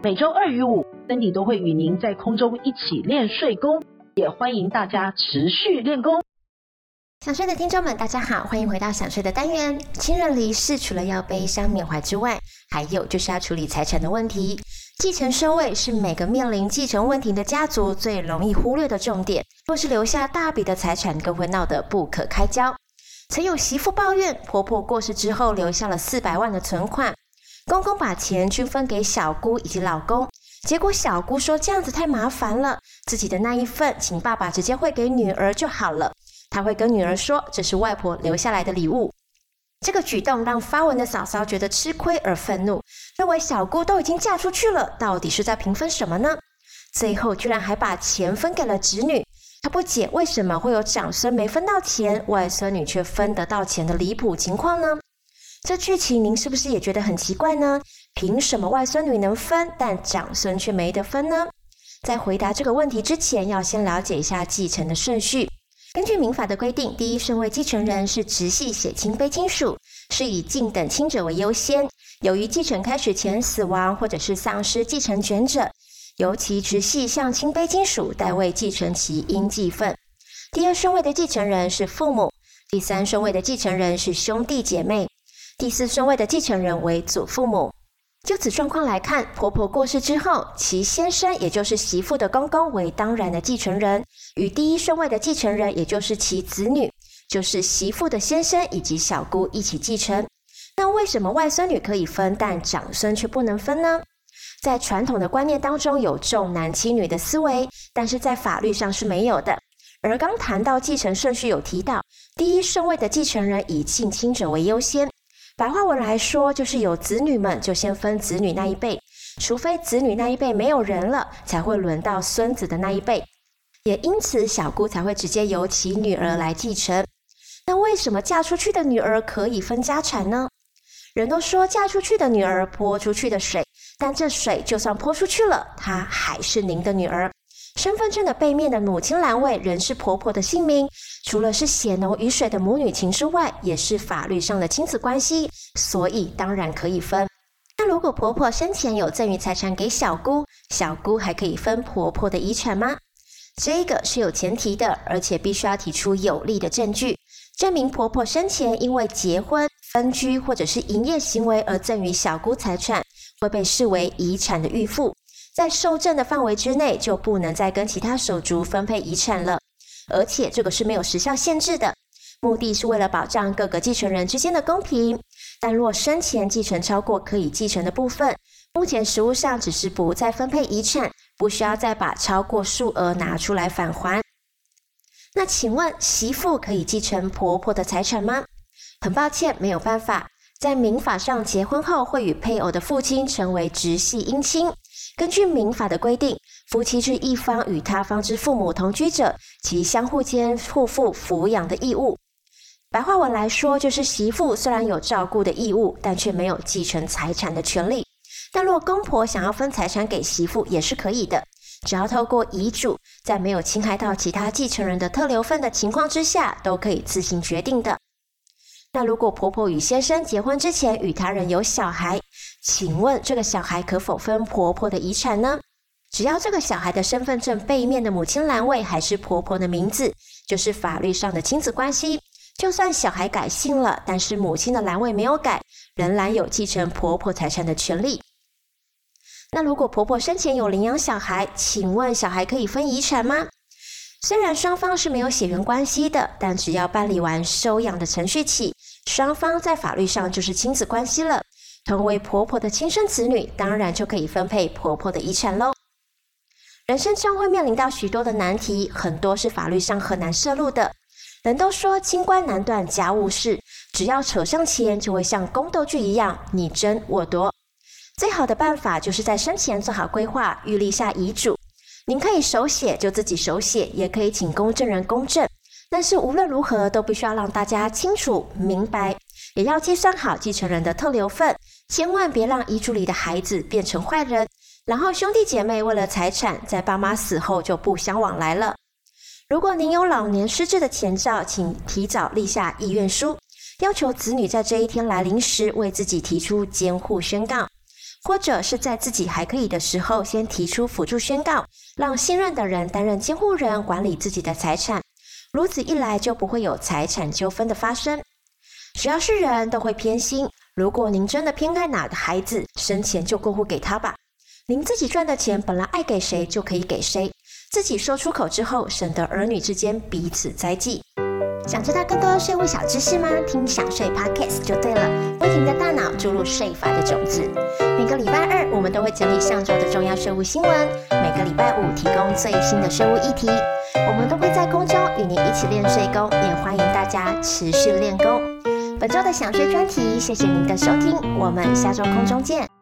每周二与五，Cindy 都会与您在空中一起练睡功，也欢迎大家持续练功。想睡的听众们，大家好，欢迎回到想睡的单元。亲人离世，除了要悲伤缅怀之外，还有就是要处理财产的问题。继承顺位是每个面临继承问题的家族最容易忽略的重点。若是留下大笔的财产，更会闹得不可开交。曾有媳妇抱怨，婆婆过世之后留下了四百万的存款。公公把钱均分给小姑以及老公，结果小姑说这样子太麻烦了，自己的那一份请爸爸直接汇给女儿就好了。她会跟女儿说这是外婆留下来的礼物。这个举动让发文的嫂嫂觉得吃亏而愤怒，认为小姑都已经嫁出去了，到底是在平分什么呢？最后居然还把钱分给了侄女。她不解为什么会有长孙没分到钱，外孙女却分得到钱的离谱情况呢？这剧情您是不是也觉得很奇怪呢？凭什么外孙女能分，但长孙却没得分呢？在回答这个问题之前，要先了解一下继承的顺序。根据民法的规定，第一顺位继承人是直系血亲非亲属，是以近等亲者为优先。由于继承开始前死亡或者是丧失继承权者，由其直系向亲非亲属代位继承其应继份。第二顺位的继承人是父母，第三顺位的继承人是兄弟姐妹。第四顺位的继承人为祖父母。就此状况来看，婆婆过世之后，其先生也就是媳妇的公公为当然的继承人，与第一顺位的继承人，也就是其子女，就是媳妇的先生以及小姑一起继承。那为什么外孙女可以分，但长孙却不能分呢？在传统的观念当中，有重男轻女的思维，但是在法律上是没有的。而刚谈到继承顺序，有提到第一顺位的继承人以近亲者为优先。白话文来说，就是有子女们就先分子女那一辈，除非子女那一辈没有人了，才会轮到孙子的那一辈。也因此，小姑才会直接由其女儿来继承。那为什么嫁出去的女儿可以分家产呢？人都说嫁出去的女儿泼出去的水，但这水就算泼出去了，她还是您的女儿。身份证的背面的母亲栏位仍是婆婆的姓名，除了是血浓于水的母女情之外，也是法律上的亲子关系，所以当然可以分。那如果婆婆生前有赠与财产给小姑，小姑还可以分婆婆的遗产吗？这个是有前提的，而且必须要提出有力的证据，证明婆婆生前因为结婚、分居或者是营业行为而赠与小姑财产，会被视为遗产的预付。在受赠的范围之内，就不能再跟其他手足分配遗产了，而且这个是没有时效限制的，目的是为了保障各个继承人之间的公平。但若生前继承超过可以继承的部分，目前实务上只是不再分配遗产，不需要再把超过数额拿出来返还。那请问媳妇可以继承婆婆的财产吗？很抱歉，没有办法。在民法上，结婚后会与配偶的父亲成为直系姻亲。根据民法的规定，夫妻是一方与他方之父母同居者，其相互间互负抚养的义务。白话文来说，就是媳妇虽然有照顾的义务，但却没有继承财产的权利。但若公婆想要分财产给媳妇，也是可以的，只要透过遗嘱，在没有侵害到其他继承人的特留份的情况之下，都可以自行决定的。那如果婆婆与先生结婚之前与他人有小孩，请问这个小孩可否分婆婆的遗产呢？只要这个小孩的身份证背面的母亲栏位还是婆婆的名字，就是法律上的亲子关系。就算小孩改姓了，但是母亲的栏位没有改，仍然有继承婆婆财产的权利。那如果婆婆生前有领养小孩，请问小孩可以分遗产吗？虽然双方是没有血缘关系的，但只要办理完收养的程序起，双方在法律上就是亲子关系了。同为婆婆的亲生子女，当然就可以分配婆婆的遗产喽。人生中会面临到许多的难题，很多是法律上很难涉入的。人都说清官难断家务事，只要扯上钱，就会像宫斗剧一样你争我夺。最好的办法就是在生前做好规划，预立下遗嘱。您可以手写就自己手写，也可以请公证人公证。但是无论如何，都必须要让大家清楚明白，也要计算好继承人的特留份，千万别让遗嘱里的孩子变成坏人。然后兄弟姐妹为了财产，在爸妈死后就不相往来了。如果您有老年失智的前兆，请提早立下意愿书，要求子女在这一天来临时为自己提出监护宣告。或者是在自己还可以的时候，先提出辅助宣告，让信任的人担任监护人，管理自己的财产。如此一来，就不会有财产纠纷的发生。只要是人都会偏心，如果您真的偏爱哪个孩子，生前就过户给他吧。您自己赚的钱，本来爱给谁就可以给谁，自己说出口之后，省得儿女之间彼此猜忌。想知道更多税务小知识吗？听享税 Podcast 就对了，为您的大脑注入税法的种子。每个礼拜二，我们都会整理上周的重要税务新闻；每个礼拜五，提供最新的税务议题。我们都会与您一起练睡功，也欢迎大家持续练功。本周的想睡专题，谢谢您的收听，我们下周空中见。